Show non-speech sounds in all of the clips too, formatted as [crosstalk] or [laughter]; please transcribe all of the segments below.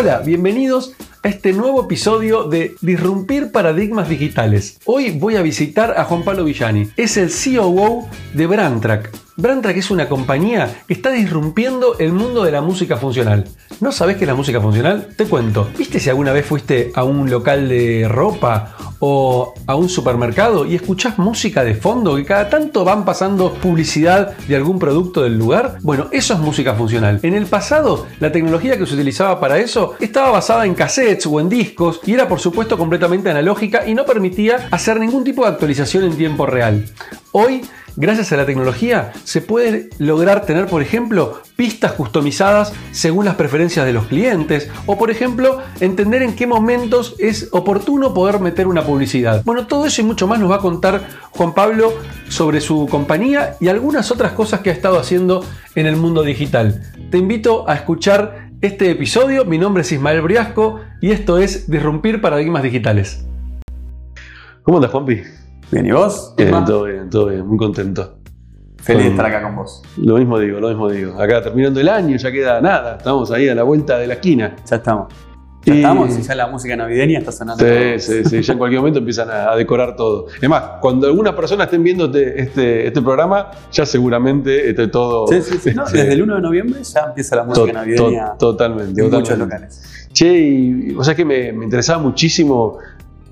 Hola, bienvenidos a este nuevo episodio de Disrumpir Paradigmas Digitales. Hoy voy a visitar a Juan Pablo Villani. Es el COO de Brandtrack. Brandtrack es una compañía que está disrumpiendo el mundo de la música funcional. ¿No sabes qué es la música funcional? Te cuento. ¿Viste si alguna vez fuiste a un local de ropa o a un supermercado y escuchás música de fondo que cada tanto van pasando publicidad de algún producto del lugar? Bueno, eso es música funcional. En el pasado, la tecnología que se utilizaba para eso estaba basada en cassettes o en discos y era por supuesto completamente analógica y no permitía hacer ningún tipo de actualización en tiempo real. Hoy Gracias a la tecnología se puede lograr tener, por ejemplo, pistas customizadas según las preferencias de los clientes o, por ejemplo, entender en qué momentos es oportuno poder meter una publicidad. Bueno, todo eso y mucho más nos va a contar Juan Pablo sobre su compañía y algunas otras cosas que ha estado haciendo en el mundo digital. Te invito a escuchar este episodio. Mi nombre es Ismael Briasco y esto es Disrumpir Paradigmas Digitales. ¿Cómo andas, Juanpi? Bien, ¿y vos? Bien, todo bien, todo bien, muy contento. Feliz de estar acá con vos. Lo mismo digo, lo mismo digo. Acá terminando el año, ya queda nada, estamos ahí a la vuelta de la esquina. Ya estamos. Ya estamos y ya la música navideña está sonando. Sí, sí, sí, ya en cualquier momento empiezan a, decorar todo. Es más, cuando algunas personas estén viendo este, este, este programa, ya seguramente esté todo. Sí, sí, sí. [laughs] desde el 1 de noviembre ya empieza la música navideña. totalmente. En muchos locales. Che, y o sea que me, me interesaba muchísimo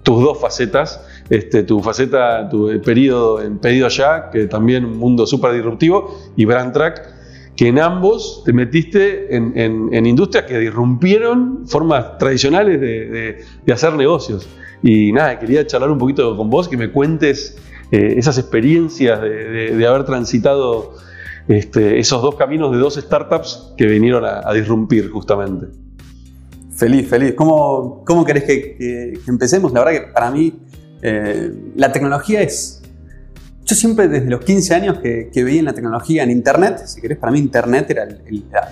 tus dos facetas, este, tu faceta, tu periodo en Pedido Ya, que también un mundo súper disruptivo, y Brand Track, que en ambos te metiste en, industrias que disrumpieron formas tradicionales de, hacer negocios. Y nada, quería charlar un poquito con vos, que me cuentes eh, esas experiencias de, haber transitado este, esos dos caminos de dos startups que vinieron a, a disrumpir justamente. Feliz, feliz. ¿Cómo, cómo querés que, empecemos? La verdad que para mí eh, la tecnología es... Yo siempre desde los 15 años que, que veía en la tecnología en Internet, si querés, para mí Internet era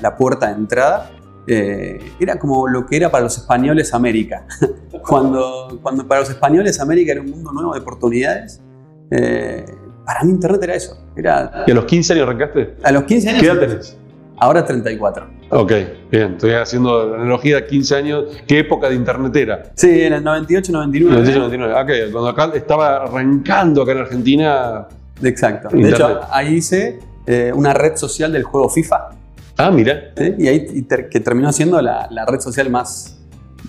la, puerta de entrada, eh, era como lo que era para los españoles América. [laughs] cuando, cuando para los españoles América era un mundo nuevo de oportunidades, eh, para mí Internet era eso. Era, ¿Y a los 15 años arrancaste? A los 15 años. ¿Qué edad tenés? Ahora 34. Ok, bien. Estoy haciendo la analogía de 15 años. ¿Qué época de internet era? Sí, en el 98, 99. 98, 99. Ok, cuando acá estaba arrancando acá en Argentina. Exacto. De hecho, ahí hice eh, una red social del juego FIFA. Ah, mira. Y ahí que terminó siendo la, red social más,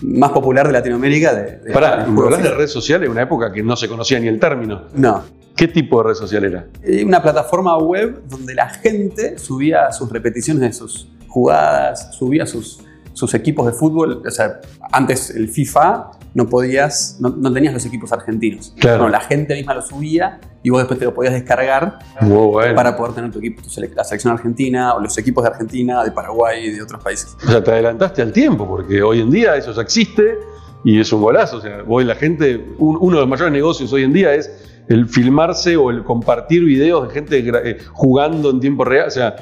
más popular de Latinoamérica. De, de Pará, de red social en una época que no se conocía ni el término. No. ¿Qué tipo de red social era? Eh, una plataforma web donde la gente subía sus repeticiones de sus jugadas, subía sus, sus equipos de fútbol. O sea, antes el FIFA no podías, no, tenías los equipos argentinos. Claro. la gente misma lo subía y vos después te lo podías descargar para poder tener tu equipo, la selección argentina o los equipos de Argentina, de Paraguay y de otros países. O sea, te adelantaste al tiempo porque hoy en día eso existe y es un golazo. O sea, hoy la gente, uno de los mayores negocios hoy en día es el filmarse o el compartir videos de gente eh, jugando en tiempo real. O sea,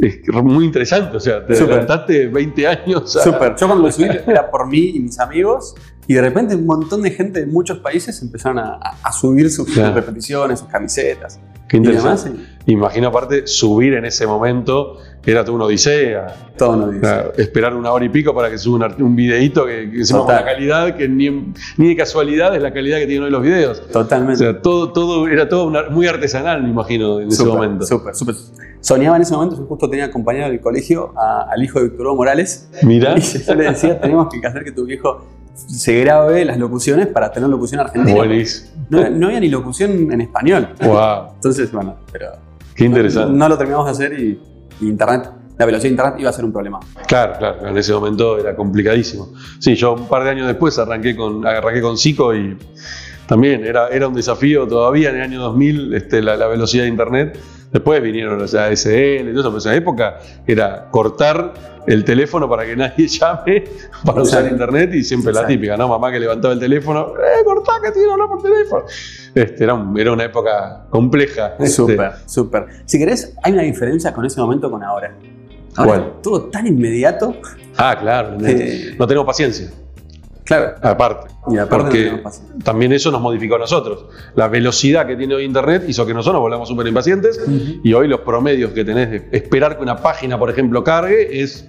es muy interesante. O sea, te adelantaste 20 años. Súper. Yo cuando lo subí era por mí y mis amigos. Y de repente un montón de gente de muchos países empezaron a, subir sus, repeticiones, sus camisetas. Qué interesante. Imagino aparte subir en ese momento era toda una odisea. Todo una odisea. esperar una hora y pico para que suba un, un videíto que, que sea la calidad que ni, ni, de casualidad es la calidad que tienen hoy los videos. Totalmente. O sea, todo, todo era todo muy artesanal, me imagino, en ese momento. Súper, súper. Soñaba en ese momento, yo justo tenía acompañado del colegio al hijo de Víctor Hugo Morales. Mira. Y yo le decía, tenemos que hacer que tu viejo se grabe las locuciones para tener locución argentina. Buenísimo. No, no había ni locución en español. Wow. [laughs] Entonces, bueno, pero. Qué interesante. No, lo terminamos de hacer y, Internet la velocidad de Internet iba a ser un problema. Claro, claro, en ese momento era complicadísimo. Sí, yo un par de años después arranqué con, arranqué con Zico y también era, era un desafío todavía en el año 2000 este, la, la velocidad de Internet. Después vinieron los ASL y todo eso, pero en esa época era cortar el teléfono para que nadie [laughs] llame para usar internet y siempre la típica, ¿no? Mamá que levantaba el teléfono, ¡eh, cortá que tiene hablar por teléfono! Este, era, era una época compleja. Este. Súper, súper. Si querés, hay una diferencia con ese momento con ahora. Ahora, todo tan inmediato. Ah, claro, no tenemos paciencia. Claro. Aparte. Y porque también eso nos modificó a nosotros. La velocidad que tiene hoy Internet hizo que nosotros volvamos súper impacientes y hoy los promedios que tenés de esperar que una página, por ejemplo, cargue es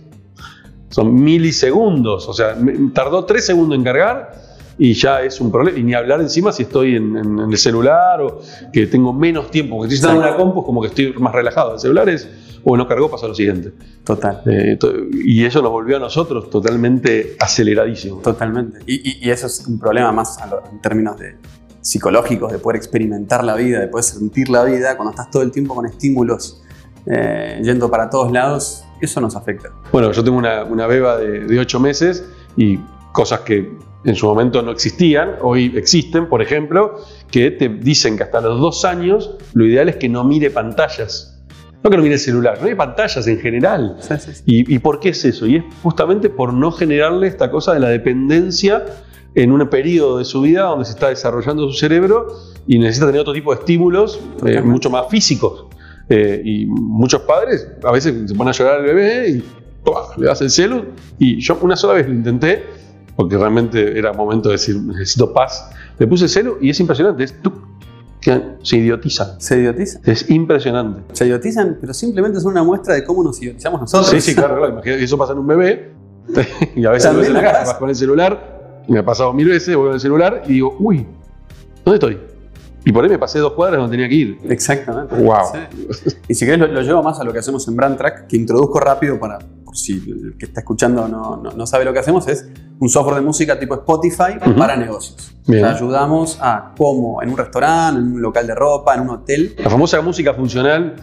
son milisegundos, o sea, tardó tres segundos en cargar y ya es un problema. Y ni hablar encima si estoy en, en- en el celular o que tengo menos tiempo, porque estoy en una compu, es como que estoy más relajado. El celular es, o no cargó, pasa lo siguiente. Total. Eh, to- y eso nos volvió a nosotros totalmente aceleradísimos. Totalmente. Y, y- y eso es un problema más lo- en términos de psicológicos, de poder experimentar la vida, de poder sentir la vida cuando estás todo el tiempo con estímulos eh, yendo para todos lados. Eso nos afecta. Bueno, yo tengo una, una beba de, de ocho meses y cosas que en su momento no existían, hoy existen, por ejemplo, que te dicen que hasta los dos años lo ideal es que no mire pantallas. No que no mire el celular, no hay pantallas en general. Sí, sí, sí. ¿Y, y por qué es eso? Y es justamente por no generarle esta cosa de la dependencia en un periodo de su vida donde se está desarrollando su cerebro y necesita tener otro tipo de estímulos eh, mucho más físicos. Eh, y muchos padres a veces se ponen a llorar al bebé y ¡pua! le das el celu. Y yo una sola vez lo intenté, porque realmente era momento de decir necesito paz. Le puse el celu y es impresionante. Es, que se idiotizan. Se idiotizan. Es impresionante. Se idiotizan, pero simplemente son una muestra de cómo nos idiotizamos nosotros. Sí, sí, claro, claro. Imagínate eso pasa en un bebé [laughs] y a veces lo ves en la vas con el celular, me ha pasado mil veces, voy con el celular y digo, uy, ¿dónde estoy? Y por ahí me pasé dos cuadras donde tenía que ir. Exactamente. Wow. Sí. Y si querés, lo, lo llevo más a lo que hacemos en Brand Track, que introduzco rápido para, por si el que está escuchando no, no- no sabe lo que hacemos, es un software de música tipo Spotify para negocios. Bien. O sea, ayudamos a cómo en un restaurante, en un local de ropa, en un hotel. La famosa música funcional,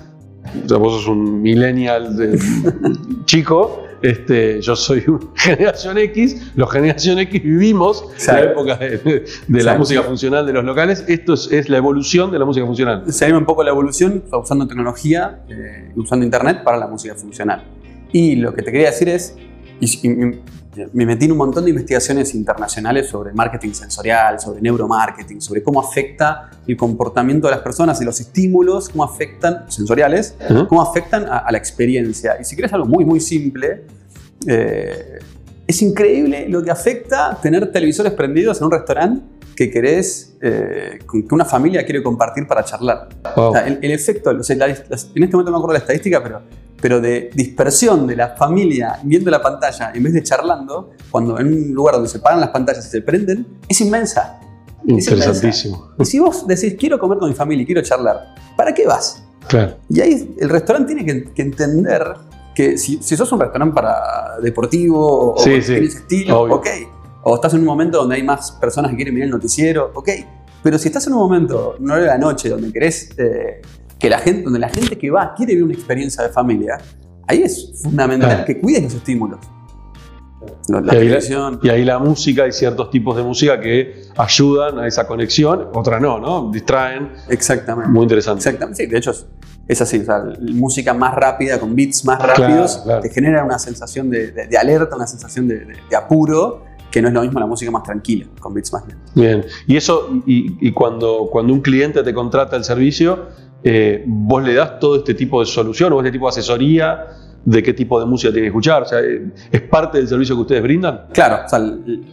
o sea, vos sos un millennial de- [laughs] chico, este, yo soy [laughs] generación X, los generación X vivimos la Exacto. época de, de la música funcional de los locales, esto es, es la evolución de la música funcional. Seguimos un poco la evolución usando tecnología, eh, usando internet para la música funcional. Y lo que te quería decir es, y, y- me metí en un montón de investigaciones internacionales sobre marketing sensorial, sobre neuromarketing, sobre cómo afecta el comportamiento de las personas y los estímulos, cómo afectan, sensoriales, Ujú. cómo afectan a, a la experiencia. Y si quieres algo muy, muy simple, eh, es increíble lo que afecta tener televisores prendidos en un restaurante que querés, eh, que una familia quiere compartir para charlar. O sea, el, el efecto, o sea, la- las- en este momento no me acuerdo la estadística, pero, pero de dispersión de la familia viendo la pantalla en vez de charlando, cuando en un lugar donde se paran las pantallas y se prenden, es inmensa. es Interesantísimo. Y si vos decís, quiero comer con mi familia y quiero charlar, ¿para qué vas? Claro. Y ahí el restaurante tiene que, que entender que si, si sos un restaurante para deportivo o Sí, sí, tienes estilo, obvio. ok. O estás en un momento donde hay más personas que quieren mirar el noticiero, ok. Pero si estás en un momento, hora de la noche, donde querés eh, que la gente, donde la gente que va quiere vivir una experiencia de familia, ahí es fundamental Claro. que cuides los estímulos. Lo- La Y ahí la-. Y ahí la música, hay ciertos tipos de música que ayudan a esa conexión, otras no, ¿no? Distraen. Exactamente. Muy interesante. Exactamente, sí, de hecho es, es así, o sea, música más rápida, con beats más rápidos, claro. te genera una sensación de, de- de alerta, una sensación de apuro, que no es lo mismo la música más tranquila, con beats más lentos. Bien. Y eso, y, y cuando, cuando un cliente te contrata el servicio, eh, vos le das todo este tipo de solución o este tipo de asesoría de qué tipo de música tiene que escuchar. O sea, eh, ¿es parte del servicio que ustedes brindan? Claro, o sea, el,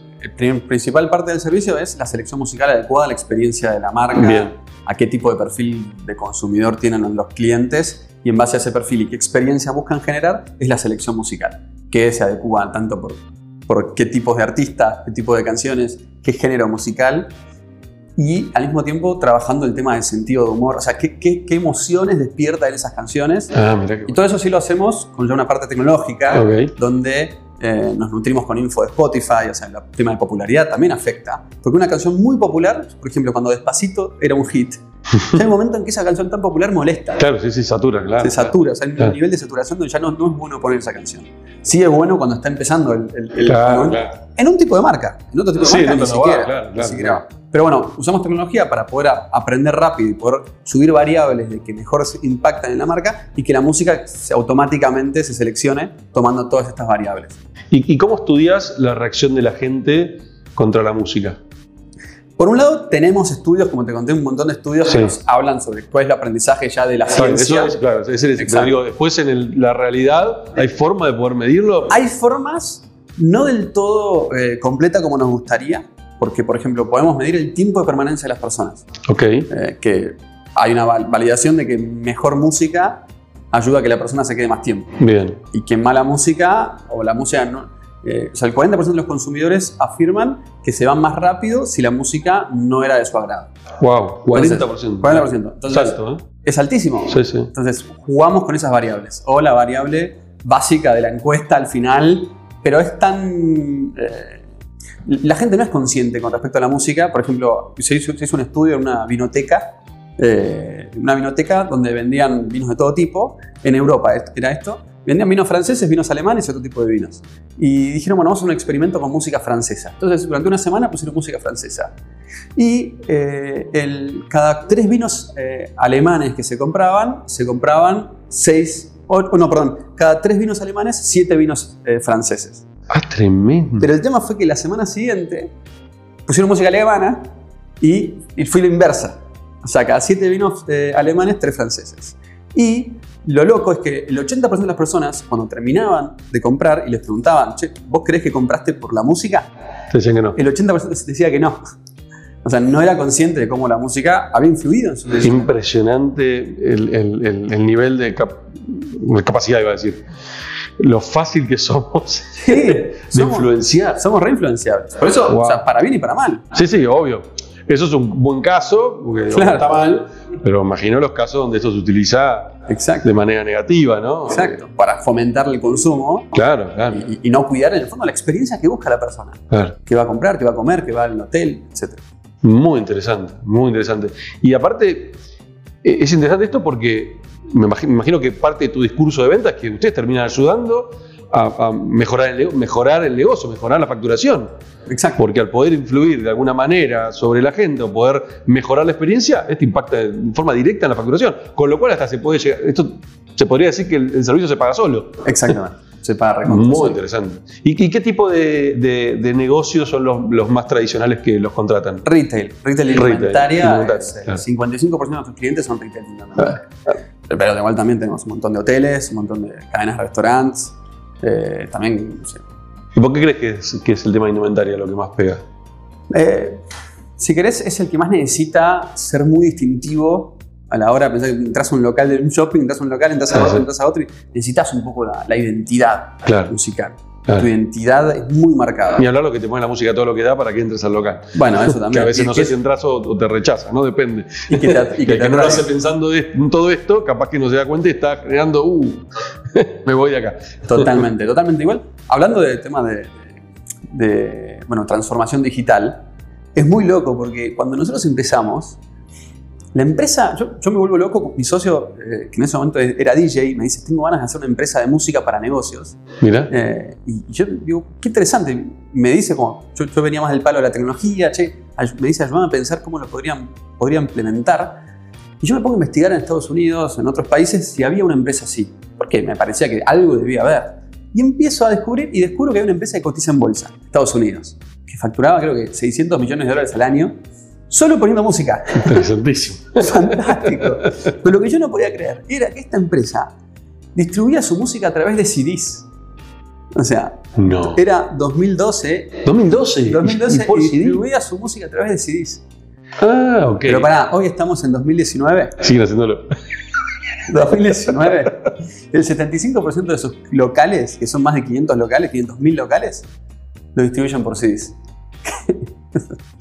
principal parte del servicio es la selección musical adecuada a la experiencia de la marca, Bien. a qué tipo de perfil de consumidor tienen los clientes y en base a ese perfil y qué experiencia buscan generar es la selección musical, que se adecua tanto por, por qué tipos de artistas, qué tipo de canciones, qué género musical y al mismo tiempo trabajando el tema del sentido de humor, o sea, qué, qué- qué emociones despierta en esas canciones. Ah, mira qué Y todo eso sí lo hacemos con ya una parte tecnológica, Ok. donde eh, nos nutrimos con info de Spotify, o sea, el tema de popularidad también afecta. Porque una canción muy popular, por ejemplo, cuando Despacito era un hit, [laughs] ya hay un momento en que esa canción tan popular molesta. Claro, sí, sí, satura, claro. Se satura, o sea, hay Claro. un nivel de saturación donde ya no, no es bueno poner esa canción. Sí es bueno cuando está empezando el, el- el- Claro, en, claro. un tipo de marca. En otro tipo de marca ni va, siquiera. claro, ni claro, siquiera claro. va. Pero bueno, usamos tecnología para poder aprender rápido y poder subir variables de que mejor impactan en la marca y que la música se- automáticamente se seleccione tomando todas estas variables. ¿Y, y cómo estudias la reacción de la gente contra la música? Por un lado, tenemos estudios, como te conté, un montón de estudios Sí. que nos hablan sobre cuál es el aprendizaje ya de la Claro, ciencia. eso es, claro, ese es el- digo, después en el- la realidad, ¿hay forma de poder medirlo? Hay formas no del todo eh, completa como nos gustaría, porque, por ejemplo, podemos medir el tiempo de permanencia de las personas. Ok, eh, que hay una val- validación de que mejor música ayuda a que la persona se quede más tiempo. bien. Y que mala música, o la música no, eh, o sea, el 40% de los consumidores afirman que se van más rápido si la música no era de su agrado. Wow, 40%. 40%. Entonces, Salto, ¿eh? es altísimo. Sí, sí. Entonces, jugamos con esas variables. O la variable básica de la encuesta al final, pero es tan... eh, la gente no es consciente con respecto a la música. Por ejemplo, se hizo, se hizo un estudio en una vinoteca, eh, una vinoteca donde vendían vinos de todo tipo. En Europa era esto. Vendían vinos franceses, vinos alemanes y otro tipo de vinos. Y dijeron, bueno, vamos a hacer un experimento con música francesa. Entonces, durante una semana pusieron música francesa. Y eh, cada tres vinos eh, alemanes que se compraban, se compraban seis, o, no, perdón, cada tres vinos alemanes, siete vinos franceses. Ah, tremendo. Pero el tema fue que la semana siguiente pusieron música alemana y, y fue la inversa. O sea, cada siete vinos eh, alemanes, tres franceses. Y lo loco es que el 80% de las personas, cuando terminaban de comprar y les preguntaban, che, ¿vos crees que compraste por la música? Te decían que no. El 80% decía que no. O sea, no era consciente de cómo la música había influido en su decisión. Impresionante el, el- el- el nivel de, cap- de capacidad, iba a decir. Lo fácil que somos [laughs] Sí, de somos, influenciar. somos re influenciables. Por eso, Wow. o sea, para bien y para mal. Sí, sí, obvio. Eso es un buen caso, porque no Claro. está mal, pero imagino los casos donde esto se utiliza Exacto. de manera negativa, ¿no? Exacto. Para fomentar el consumo Claro, claro, y, y no cuidar en el fondo la experiencia que busca la persona. claro. Que va a comprar, que va a comer, que va al hotel, etc. Muy interesante, muy interesante. Y aparte, eh, es interesante esto porque me imagi- me imagino, que parte de tu discurso de ventas es que ustedes terminan ayudando a, a mejorar, el, nego- mejorar el negocio, mejorar la facturación. Exacto. Porque al poder influir de alguna manera sobre la gente o poder mejorar la experiencia, esto impacta de forma directa en la facturación. Con lo cual hasta se puede llegar, esto se podría decir que el, el servicio se paga solo. Exactamente. Se paga recontra Muy interesante. ¿Y, y qué tipo de, de- de negocios son los, los más tradicionales que los contratan? Retail. Retail es el claro. 55% de nuestros clientes son retail indumentaria. Pero igual también tenemos un montón de hoteles, un montón de cadenas de restaurantes. eh, también, no sé. ¿Y por qué crees que es, que es el tema de indumentaria lo que más pega? Eh, si querés, es el que más necesita ser muy distintivo a la hora de pensar que entras a un local de un shopping, entras a un local, entras a Sí, otro, entras a otro y necesitas un poco la, la identidad Claro. musical. Claro. Tu identidad es muy marcada. Ni hablar lo que te pone la música todo lo que da para que entres al local. Bueno, [laughs] eso Que también. a veces Y no que- sé si entras o, o te rechaza, ¿no? Depende. y que te, [laughs] y Y que que, no hace pensando en todo esto, capaz que no se da cuenta y está generando, uh, [laughs] me voy de acá. Totalmente, totalmente igual. Hablando del tema de, de, bueno, transformación digital, es muy loco porque cuando nosotros empezamos, la empresa, yo, yo me vuelvo loco, mi socio, eh, que en ese momento era DJ, me dice, tengo ganas de hacer una empresa de música para negocios. Mira. Eh, y yo digo, qué interesante. Me dice como, yo, yo venía más del palo de la tecnología, che, me dice, ayúdame a pensar cómo lo podrían, podría implementar. Y yo me pongo a investigar en Estados Unidos, en otros países, si había una empresa así. Porque me parecía que algo debía haber. Y empiezo a descubrir, y descubro que hay una empresa que cotiza en bolsa, Estados Unidos, que facturaba creo que 600 millones de dólares al año, solo poniendo música. Interesantísimo. [laughs] Fantástico. Pero lo que yo no podía creer era que esta empresa distribuía su música a través de CDs. O sea, No. era 2012, 2012. 2012 ¿Y distribuía su música a través de CDs. Ah, ok. Pero pará, hoy estamos en 2019. Siguen haciéndolo. [laughs] 2019. El 75% de sus locales, que son más de 500 locales, 500.000 locales, lo distribuyen por CDs.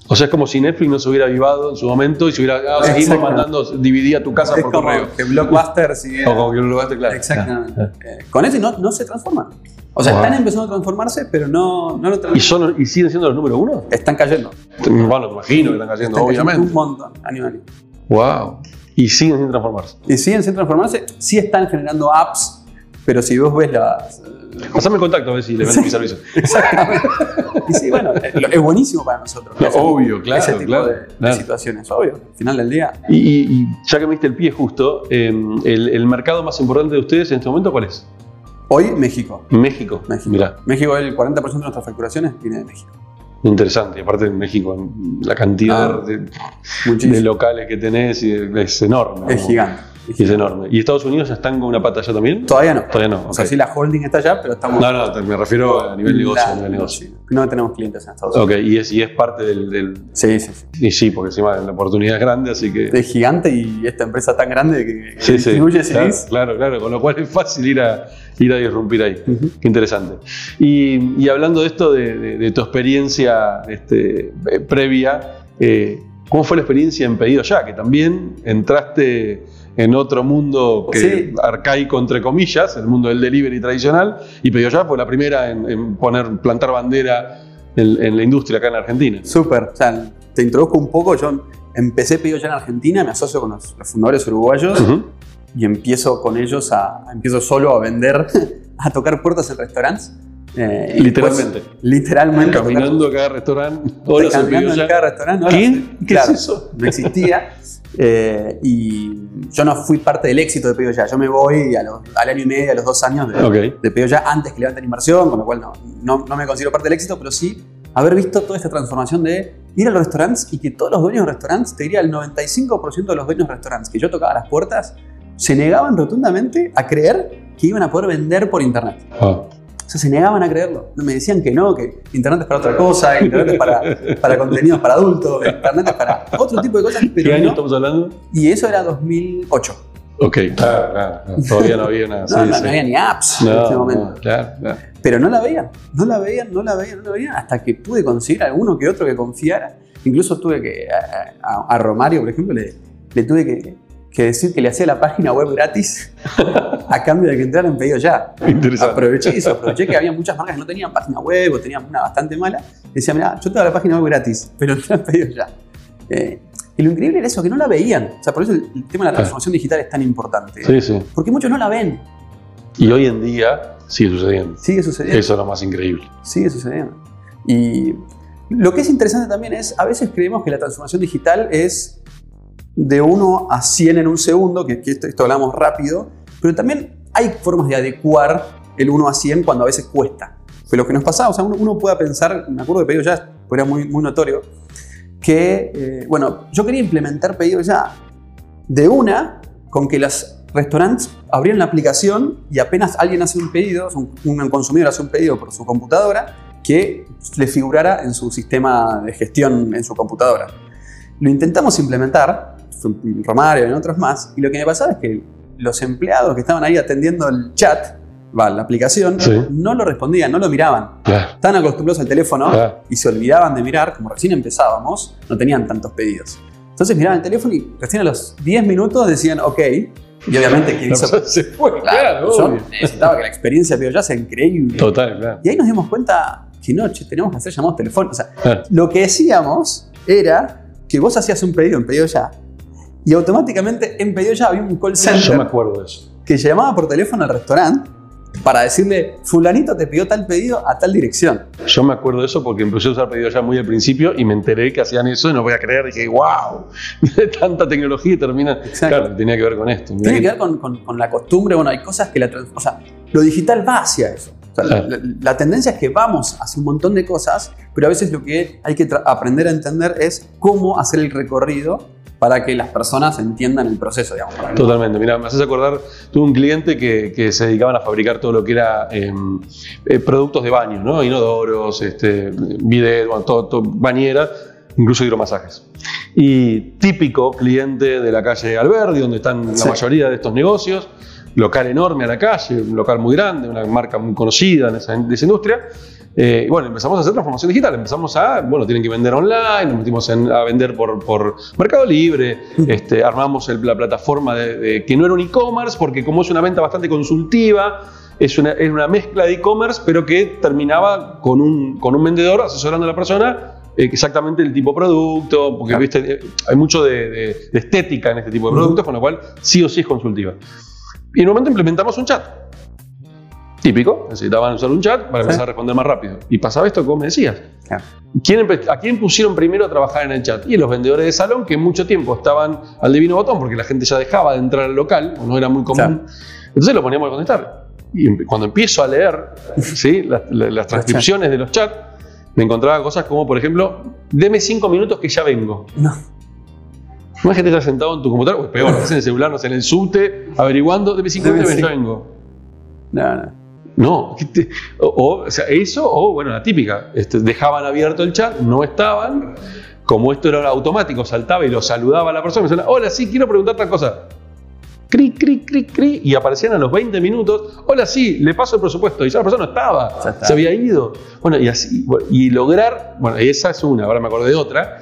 O sea, es como si Netflix no se hubiera avivado en su momento y se hubiera. Ah, seguimos mandando DVD a tu casa es por como correo. que Blockbuster sigue. [laughs] O como que gaste, claro. Exactamente. Ah, Eh, con eso no, no se transforman. O sea, Wow. están empezando a transformarse, pero no, no lo. ¿Y, transforman. son, ¿Y siguen siendo los número uno? Están cayendo. Bueno, me imagino que están cayendo, Están cayendo obviamente. un montón, año a año. Wow. Y siguen sin transformarse. Y siguen sin transformarse, sí están generando apps, pero si vos ves las. Pasame el contacto a ver si le vendo mi servicio. [laughs] Exactamente. Y sí, bueno, es es buenísimo para nosotros. No, obvio, claro, Ese tipo claro, de, de claro. situaciones, obvio. Al final del día, Y, ya que me diste el pie justo, eh, el, el mercado más importante de ustedes en este momento, ¿cuál es? hoy México. México. México. Mirá, México, el 40% de nuestras facturaciones viene de México. interesante. Aparte en México, la cantidad Ah, de, de locales que tenés es enorme. es gigante. Es enorme. ¿Y Estados Unidos están con una pata allá también? Todavía no. Todavía no. O sea, sí, la holding está allá, pero estamos. No, no, me refiero a nivel negocio. La- a nivel negocio. sí, No tenemos clientes en Estados Unidos. Ok, y es, y es parte del, del- Sí, sí, sí. Y sí, porque encima la oportunidad es grande, así que. Es gigante y esta empresa tan grande que Sí, sí. distribuye Claro, CDs. claro, claro, con lo cual es fácil ir a, ir a disrumpir ahí. Ujú. Qué interesante. Y, y hablando de esto, de, de- de tu experiencia este, eh, previa, eh, ¿cómo fue la experiencia en Pedido Ya? Que también entraste en otro mundo que, Sí. arcaico, entre comillas, el mundo del delivery tradicional, y Pedido Ya fue la primera en, en poner, plantar bandera en, en la industria acá en Argentina. Súper. O sea, te introduzco un poco. Yo empecé pedido ya en Argentina, me asocio con los, los fundadores uruguayos Ujú. y empiezo con ellos a. Empiezo solo a vender, [laughs] a tocar puertas en restaurantes. Eh, Literalmente. después, literalmente. Caminando a cada restaurante, [laughs] en caminando en cada restaurante. ¿Qué? ¿Qué Claro, es eso? No existía. Eh, y yo no fui parte del éxito de Pedido Ya. Yo me voy a los- al año y medio, a los dos años de, Ok. de Ya antes que levanten inversión, con lo cual no, no, no me considero parte del éxito, pero sí haber visto toda esta transformación de ir a los restaurantes y que todos los dueños de restaurantes, te diría el 95% de los dueños de restaurantes que yo tocaba las puertas, se negaban rotundamente a creer que iban a poder vender por internet. Ah. O sea, se negaban a creerlo. Me decían que no, que internet es para otra cosa, internet es para, para contenidos para adultos, internet es para otro tipo de cosas, ¿Qué año no. estamos hablando? Y eso era 2008. Ok, claro, claro. Todavía no había nada. No, sí, no, sí. no había ni apps en No, no, momento. claro, claro. Pero no la veían, no la veían, no la veían, no la veían, hasta que pude conseguir alguno que otro que confiara. Incluso tuve que, a, a- a Romario, por ejemplo, le, le tuve que, que decir que le hacía la página web gratis [laughs] a cambio de que entrara en pedido ya. Interesante. Aproveché eso, aproveché que había muchas marcas que no tenían página web o tenían una bastante mala. Decía, mira, yo te doy la página web gratis, pero entra en pedido ya. Eh, y lo increíble era eso, que no la veían. O sea, por eso el, el tema de la transformación digital es tan importante. Sí, sí. Porque muchos no la ven. Y hoy en día sigue sucediendo. Sigue sucediendo. Eso es lo más increíble. Sigue sucediendo. Y lo que es interesante también es, a veces creemos que la transformación digital es de 1 a 100 en un segundo, que, que esto, esto hablamos rápido, pero también hay formas de adecuar el 1 a 100 cuando a veces cuesta. Pero lo que nos pasa, o sea, uno, uno pueda pensar, me acuerdo de pedido ya, era muy, muy notorio, que, eh, bueno, yo quería implementar pedido ya de una con que los restaurantes abrían la aplicación y apenas alguien hace un pedido, un, un consumidor hace un pedido por su computadora, que le figurara en su sistema de gestión en su computadora. Lo intentamos implementar, en Romario y en otros más, y lo que me pasaba es que los empleados que estaban ahí atendiendo el chat, va, la aplicación, Sí. no lo respondían, no lo miraban. Claro. Estaban acostumbrados al teléfono Claro. y se olvidaban de mirar, como recién empezábamos, no tenían tantos pedidos. Entonces miraban el teléfono y recién a los 10 minutos decían ok, y obviamente quien [laughs] La hizo... se fue, Claro, yo necesitaba que la experiencia de ya sea increíble. Total, claro. Y ahí nos dimos cuenta que no, che, tenemos que hacer llamados telefónicos. O sea, lo que decíamos era que vos hacías un pedido en pedido ya y automáticamente en pedido ya había un call Yo me center acuerdo de eso. que llamaba por teléfono al restaurante para decirle, fulanito te pidió tal pedido a tal dirección. Yo me acuerdo de eso porque empecé a usar pedido ya muy al principio y me enteré que hacían eso y no voy a creer. Dije, wow, [laughs] tanta tecnología y termina. Exacto. Claro, tenía que ver con esto. Tiene que- que ver con, con- con la costumbre, bueno, hay cosas que la... O sea, lo digital va hacia eso. O sea, Claro. la, la tendencia es que vamos hacia un montón de cosas, pero a veces lo que hay que aprender a entender es cómo hacer el recorrido para que las personas entiendan el proceso, digamos. para Totalmente, mira, me haces acordar, tuve un cliente que, que se dedicaban a fabricar todo lo que era eh, eh, productos de baño, ¿no? Inodoros, este, bidet, bueno, todo, todo, bañera, incluso hidromasajes. Y típico cliente de la calle Alberdi, donde están Sí. la mayoría de estos negocios, local enorme a la calle, un local muy grande, una marca muy conocida en esa, de esa industria. Eh, bueno, empezamos a hacer transformación digital, empezamos a, bueno, tienen que vender online, nos metimos en- a vender por, por Mercado Libre, este, armamos el- la plataforma de, de- que no era un e-commerce, porque como es una venta bastante consultiva, es una, es una mezcla de e-commerce, pero que terminaba con un, con un vendedor asesorando a la persona eh, exactamente el tipo de producto, porque Claro. ¿viste? Eh, hay mucho de, de- de estética en este tipo de productos, con lo cual sí o sí es consultiva. Y en un momento implementamos un chat. Típico, necesitaban usar un chat para empezar a responder más rápido. Y pasaba esto como me decías. ¿Quién ¿A quién pusieron primero a trabajar en el chat? Y los vendedores de salón que mucho tiempo estaban al divino botón porque la gente ya dejaba de entrar al local, o no era muy común. Entonces lo poníamos a contestar. Y em- cuando empiezo a leer ¿sí? las, la- las transcripciones de los chats, me encontraba cosas como, por ejemplo, deme cinco minutos que ya vengo. No. No es que te estás sentado en tu computadora, o peor, estás en el celular, no sé, en el subte, averiguando, debe 50 Debe minutos, ya cinco. vengo. No, no. No, ¿qué te- o, o, o sea, eso, o bueno, la típica, este, dejaban abierto el chat, no estaban, como esto era automático, saltaba y lo saludaba a la persona, me decía, hola, sí, quiero preguntar tal cosa. Cri, cri, cri, cri, y aparecían a los 20 minutos, hola, sí, le paso el presupuesto, y ya la persona no estaba, se había ido. Bueno, y así, y lograr, bueno, esa es una, ahora me acordé de otra,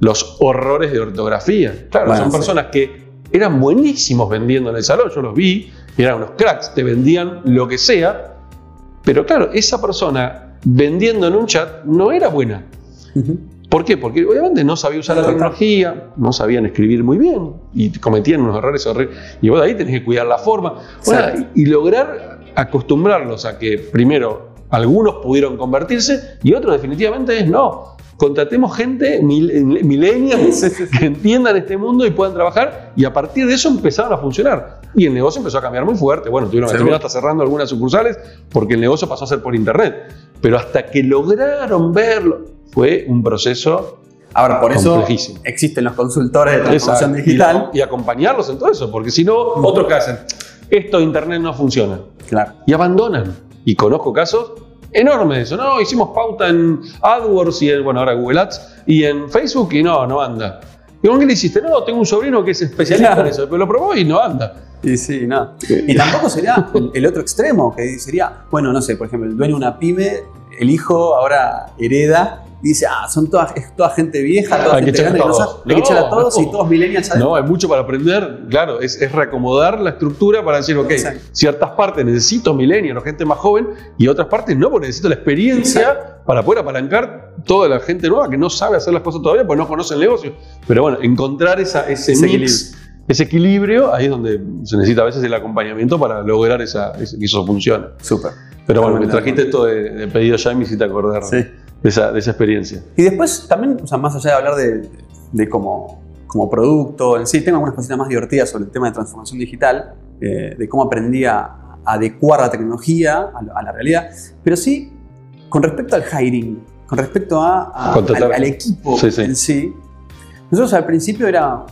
los horrores de ortografía. Claro, Bueno, son sí. personas que eran buenísimos vendiendo en el salón, yo los vi, eran unos cracks, te vendían lo que sea, pero claro, esa persona vendiendo en un chat no era buena. Ujú. ¿Por qué? Porque obviamente no sabía usar la tecnología, no sabían escribir muy bien y cometían unos errores horribles. Y vos de ahí tenés que cuidar la forma. Bueno, y lograr acostumbrarlos a que primero algunos pudieron convertirse y otros definitivamente es no. Contratemos gente, mil- millennials, Sí, sí, sí. que entiendan este mundo y puedan trabajar y a partir de eso empezaron a funcionar. Y el negocio empezó a cambiar muy fuerte. Bueno, tuvieron que hasta cerrando algunas sucursales porque el negocio pasó a ser por internet. Pero hasta que lograron verlo, fue un proceso Ahora, por eso existen los consultores de transformación Exacto. digital. Y, y acompañarlos en todo eso, porque si no, otros que hacen, esto de internet no funciona. Claro. Y abandonan. Y conozco casos enormes de eso. No, hicimos pauta en AdWords y en, bueno, ahora Google Ads y en Facebook y no, no anda. ¿Y con qué le hiciste? No, tengo un sobrino que es especialista Claro. en eso, pero lo probó y no anda. Y sí, no. Y tampoco sería el, el otro extremo, que sería, bueno, no sé, por ejemplo, el dueño de una pyme, el hijo ahora hereda y dice, ah, son todas, es toda gente vieja, toda Hay gente grande, que no sabe- hay que echar a todos no. y todos millennials adentro. No, hay mucho para aprender. Claro, es, es reacomodar la estructura para decir, ok, Exacto. ciertas partes necesito millennials o gente más joven y otras partes no, porque necesito la experiencia para poder apalancar toda la gente nueva que no sabe hacer las cosas todavía porque no conoce el negocio. Pero bueno, encontrar esa, ese, Ese mix, ese equilibrio, ahí es donde se necesita a veces el acompañamiento para lograr esa, que eso funcione. Súper. Pero bueno, me trajiste esto de, de pedido ya y me hiciste acordar Sí. De, esa, de esa experiencia. Y después también, o sea, más allá de hablar de, de como, como producto en sí, tengo algunas cositas más divertidas sobre el tema de transformación digital, eh, de cómo aprendí a adecuar la tecnología a, la- a la realidad, pero sí con respecto al hiring, con respecto a, al, al equipo Sí, sí. en sí. Nosotros al principio era,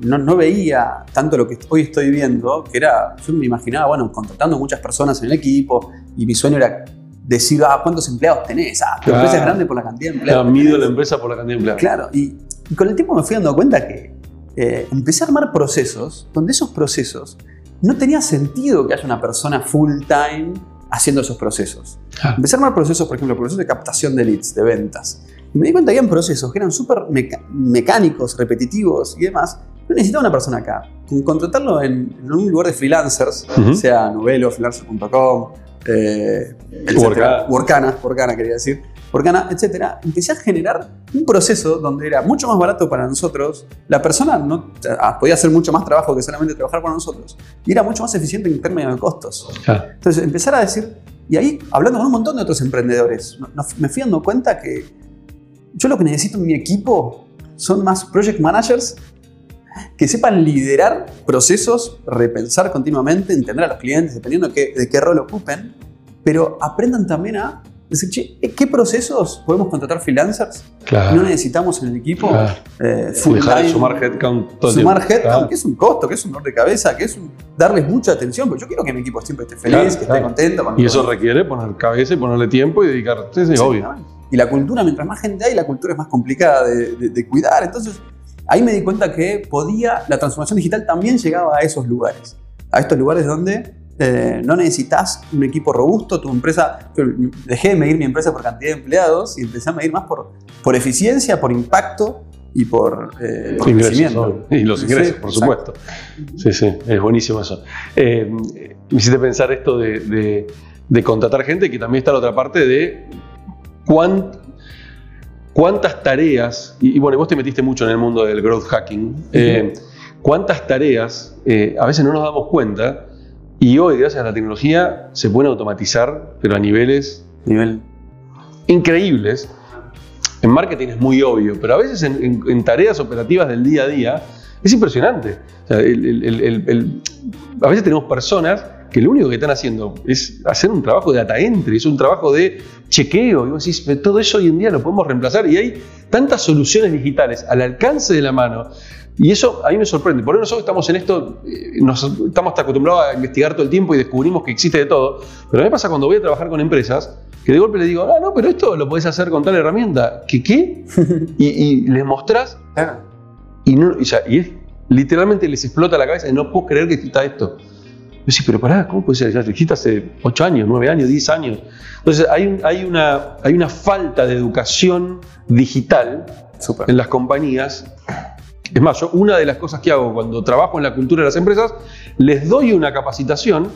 no, no veía tanto lo que hoy estoy viendo, que era, yo me imaginaba, bueno, contratando muchas personas en el equipo y mi sueño era decir, ah, ¿cuántos empleados tenés? Ah, tu Claro. empresa es grande por la cantidad de empleados. que mido tenés". la empresa por la cantidad de empleados. Claro, y, y con el tiempo me fui dando cuenta que eh, empecé a armar procesos donde esos procesos no tenía sentido que haya una persona full time haciendo esos procesos. Ah. Empecé a armar procesos, por ejemplo, procesos de captación de leads, de ventas. Y me di cuenta que había procesos que eran súper mecánicos, repetitivos y demás. No necesitaba una persona acá. Con contratarlo en, en un lugar de freelancers, sea Novelo, freelancer.com, eh, etcétera. Workana. Quería decir, Workana, etcétera. Empecé a generar un proceso donde era mucho más barato para nosotros. La persona no, ah, podía hacer mucho más trabajo que solamente trabajar para nosotros. Y era mucho más eficiente en términos de costos. Ah, Entonces, empezar a decir, y ahí hablando con un montón de otros emprendedores, no- no- me fui dando cuenta que yo lo que necesito en mi equipo son más project managers que sepan liderar procesos, repensar continuamente, entender a los clientes, dependiendo de qué, de qué rol ocupen, pero aprendan también a decir, che, ¿qué procesos podemos contratar freelancers? claro. No necesitamos en el equipo Claro. eh, full dejar de time, sumar headcount todo sumar headcount, Claro. que es un costo, que es un dolor de cabeza, que es un- darles mucha atención, porque yo quiero que mi equipo siempre esté feliz, que esté contento. con Y eso requiere poner cabeza y ponerle tiempo y dedicar. Sí, sí, Sí, obvio. Y la cultura, mientras más gente hay, la cultura es más complicada de, de- de cuidar. Entonces, ahí me di cuenta que podía, la transformación digital también llegaba a esos lugares. A estos lugares donde eh, no necesitas un equipo robusto, tu empresa, dejé de medir mi empresa por cantidad de empleados y empecé a medir más por, por eficiencia, por impacto y por, eh, por Ingresos, crecimiento. Y los Sí, ingresos, por exacto. supuesto. Sí, sí, es buenísimo eso. Eh, me hiciste pensar esto de, de- de contratar gente, que también está la otra parte de cuán- cuántas tareas, y, y bueno, vos te metiste mucho en el mundo del growth hacking, eh, cuántas tareas eh, a veces no nos damos cuenta y hoy, gracias a la tecnología, se pueden automatizar, pero a niveles Nivel. increíbles. En marketing es muy obvio, pero a veces en, en- en tareas operativas del día a día es impresionante. O sea, el- el- el- el- el- a veces tenemos personas que lo único que están haciendo es hacer un trabajo de data entry, es un trabajo de chequeo. Y vos decís, "Pero todo eso hoy en día lo podemos reemplazar y hay tantas soluciones digitales al alcance de la mano Y eso a mí me sorprende. Por eso nosotros estamos en esto, eh, nos, estamos acostumbrados a investigar todo el tiempo y descubrimos que existe de todo. Pero a mí me pasa cuando voy a trabajar con empresas, que de golpe le digo, ah, no, pero esto lo podés hacer con tal herramienta. ¿Qué qué? [laughs] y, y les mostrás y, no, y, y es, literalmente les explota la cabeza y no puedo creer que está esto. Yo sí, pero pará, ¿cómo puede ser? Ya dijiste hace 8 años, 9 años, 10 años. Entonces hay, hay, una, hay una falta de educación digital en las compañías. Es más, yo una de las cosas que hago cuando trabajo en la cultura de las empresas, les doy una capacitación.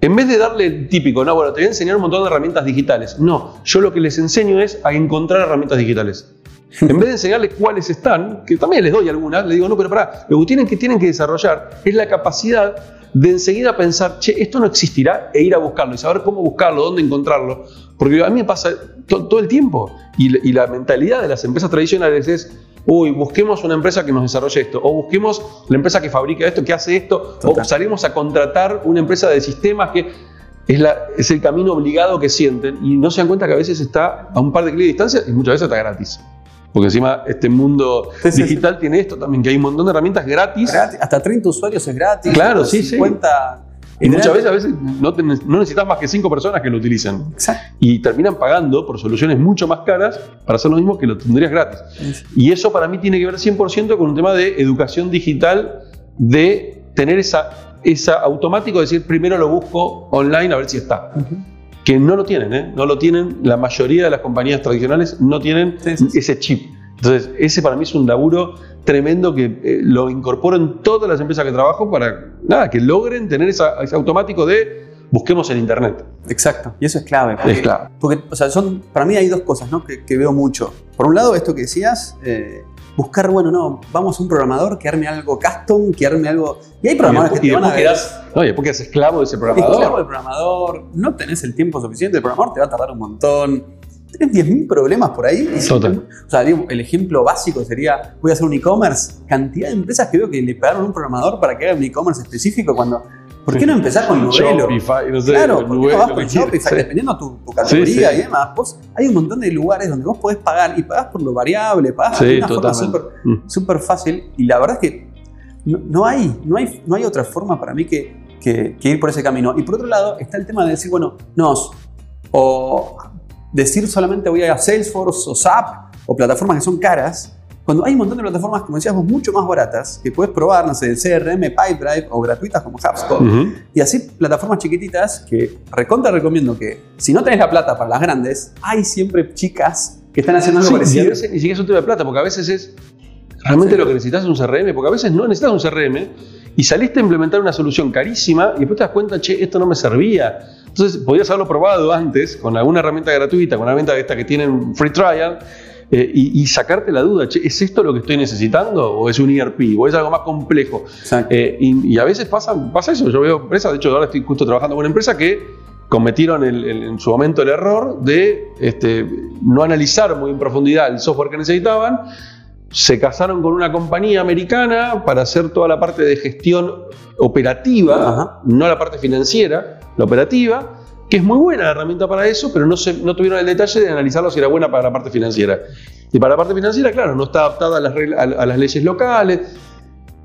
En vez de darle el típico, no, bueno, te voy a enseñar un montón de herramientas digitales. No, yo lo que les enseño es a encontrar herramientas digitales. [laughs] En vez de enseñarles cuáles están, que también les doy algunas, les digo, no, pero pará, lo que tienen que, tienen que desarrollar es la capacidad de enseguida pensar, che, esto no existirá, e ir a buscarlo y saber cómo buscarlo, dónde encontrarlo. Porque a mí me pasa todo el tiempo. Y, la mentalidad de las empresas tradicionales es, uy, busquemos una empresa que nos desarrolle esto, o busquemos la empresa que fabrica esto, que hace esto, o salimos a contratar una empresa de sistemas que es, la, es el camino obligado que sienten y no se dan cuenta que a veces está a un par de clics de distancia y muchas veces está gratis. Porque encima este mundo digital tiene esto también, que hay un montón de herramientas gratis. Hasta 30 usuarios es gratis. Claro, sí, 50, Y muchas veces a veces no, necesitas más que 5 personas que lo utilicen. Exacto. Y terminan pagando por soluciones mucho más caras para hacer lo mismo que lo tendrías gratis. Y eso para mí tiene que ver 100% con un tema de educación digital, de tener esa, esa automático, decir primero lo busco online a ver si está que no lo tienen, ¿eh? no lo tienen, la mayoría de las compañías tradicionales no tienen ese chip. Entonces, ese para mí es un laburo tremendo que eh, lo incorporo en todas las empresas que trabajo para nada, que logren tener ese automático de busquemos en Internet. Exacto, y eso es clave. es clave. Porque, o sea, son, para mí hay dos cosas ¿no? que, veo mucho. Por un lado, esto que decías, eh, buscar, bueno, no, vamos a un programador que arme algo custom, que arme algo. Y hay programadores que te van a quedás, Oye, porque es esclavo de ese programador. Esclavo del programador, no tenés el tiempo suficiente, el programador te va a tardar un montón. Tienes 10.000 problemas por ahí. Total. o sea, el ejemplo básico sería, voy a hacer un e-commerce. Cantidad de empresas que veo que le pagaron a un programador para que haga un e-commerce específico cuando ¿Por qué no empezar con Nubelo? Shopify, no sé. Claro, ¿por qué no vas con Shopify? Dependiendo de tu, categoría y demás. Vos, hay un montón de lugares donde vos podés pagar y pagás por lo variable, pagás de una forma mm. súper fácil. Y la verdad es que no, hay, no, hay, no hay otra forma para mí que, que, ir por ese camino. Y por otro lado está el tema de decir, bueno, no, o decir solamente voy a Salesforce o SAP o plataformas que son caras cuando hay un montón de plataformas, como decíamos, mucho más baratas, que puedes probar, no sé, CRM, Pipedrive o gratuitas como HubSpot. Y así plataformas chiquititas que recontra recomiendo que si no tenés la plata para las grandes, hay siempre chicas que están haciendo algo parecido. Y a veces ni siquiera es un tema de plata, porque a veces es realmente lo que necesitas es un CRM, porque a veces no necesitas un CRM y saliste a implementar una solución carísima y después te das cuenta, che, esto no me servía. Entonces, podías haberlo probado antes con alguna herramienta gratuita, con una herramienta de esta que tienen free trial eh, y, sacarte la duda, ¿es esto lo que estoy necesitando o es un ERP o es algo más complejo? Eh, y, a veces pasa, pasa eso, yo veo empresas, de hecho ahora estoy justo trabajando con una empresa que cometieron en su momento el error de este, no analizar muy en profundidad el software que necesitaban, se casaron con una compañía americana para hacer toda la parte de gestión operativa, no la parte financiera, la operativa, que es muy buena la herramienta para eso, pero no, se, no tuvieron el detalle de analizarlo si era buena para la parte financiera. Y para la parte financiera, claro, no está adaptada a las, a, las leyes locales.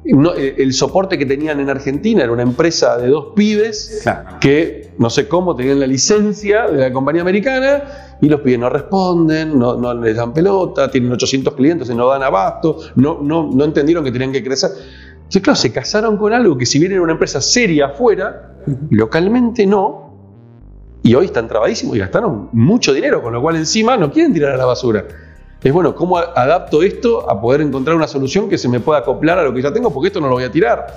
Eh, el soporte que tenían en Argentina era una empresa de dos pibes que no sé cómo tenían la licencia de la compañía americana y los pibes no responden, no, no les dan pelota, tienen 800 clientes y no dan abasto, no, no, no entendieron que tenían que crecer. Entonces, claro, se casaron con algo que si bien era una empresa seria afuera, localmente no, y hoy están trabadísimos y gastaron mucho dinero, con lo cual encima no quieren tirar a la basura. Es bueno, ¿cómo adapto esto a poder encontrar una solución que se me pueda acoplar a lo que ya tengo? Porque esto no lo voy a tirar.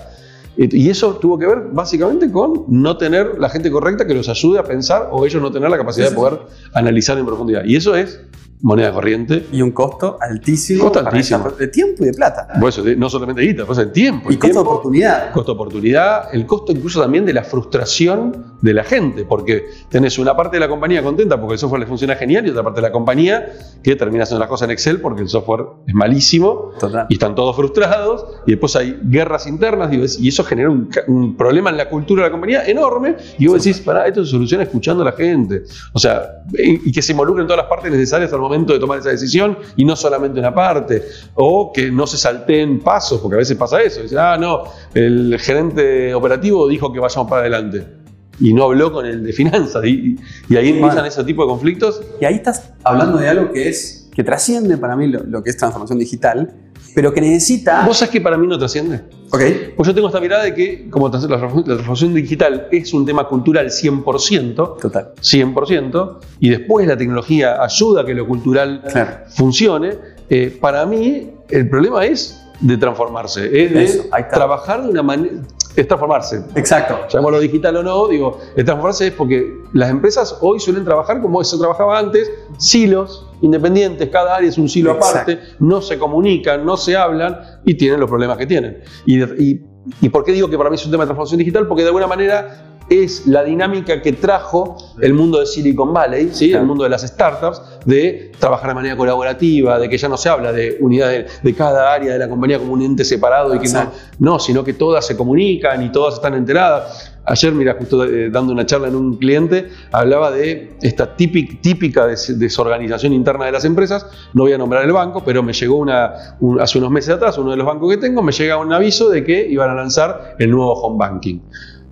Y eso tuvo que ver básicamente con no tener la gente correcta que los ayude a pensar o ellos no tener la capacidad de poder analizar en profundidad. Y eso es moneda corriente. Y un costo altísimo. Costo altísimo. De tiempo y de plata. Pues no solamente de guita, pues de tiempo. Y costo de oportunidad. Costo de oportunidad, el costo incluso también de la frustración de la gente, porque tenés una parte de la compañía contenta porque el software le funciona genial y otra parte de la compañía que termina haciendo las cosas en Excel porque el software es malísimo y están todos frustrados y después hay guerras internas y eso genera un, problema en la cultura de la compañía enorme y vos decís, para, esto se soluciona escuchando a la gente. O sea, y que se involucren todas las partes necesarias al momento momento de tomar esa decisión y no solamente una parte, o que no se salteen pasos, porque a veces pasa eso, dice, ah, no, el gerente operativo dijo que vayamos para adelante y no habló con el de finanzas. Y, y ahí empiezan ese tipo de conflictos. Y ahí estás hablando de algo que es que trasciende para mí lo, lo que es transformación digital, pero que necesita. ¿Vos sabés que para mí no trasciende? Ok. Pues yo tengo esta mirada de que, como la transform- la transformación digital es un tema cultural 100%, Total. 100%, y después la tecnología ayuda a que lo cultural Claro. funcione, eh, para mí el problema es de transformarse, es de Eso, trabajar de una manera, es transformarse. Exacto. llamémoslo digital o no, digo, el transformarse es porque las empresas hoy suelen trabajar como se trabajaba antes, silos independientes, cada área es un silo Exacto. aparte, no se comunican, no se hablan y tienen los problemas que tienen. Y, y- ¿Y por qué digo que para mí es un tema de transformación digital? Porque de alguna manera es la dinámica que trajo el mundo de Silicon Valley, ¿sí? El mundo de las startups, de trabajar de manera colaborativa, de que ya no se habla de unidades de cada área de la compañía como un ente separado y que no, sino que todas se comunican y todas están enteradas. Ayer, mira, justo eh, dando una charla en un cliente, hablaba de esta típica, típica des- desorganización interna de las empresas. No voy a nombrar el banco, pero me llegó una, un- hace unos meses atrás, uno de los bancos que tengo, me llega un aviso de que iban a lanzar el nuevo home banking.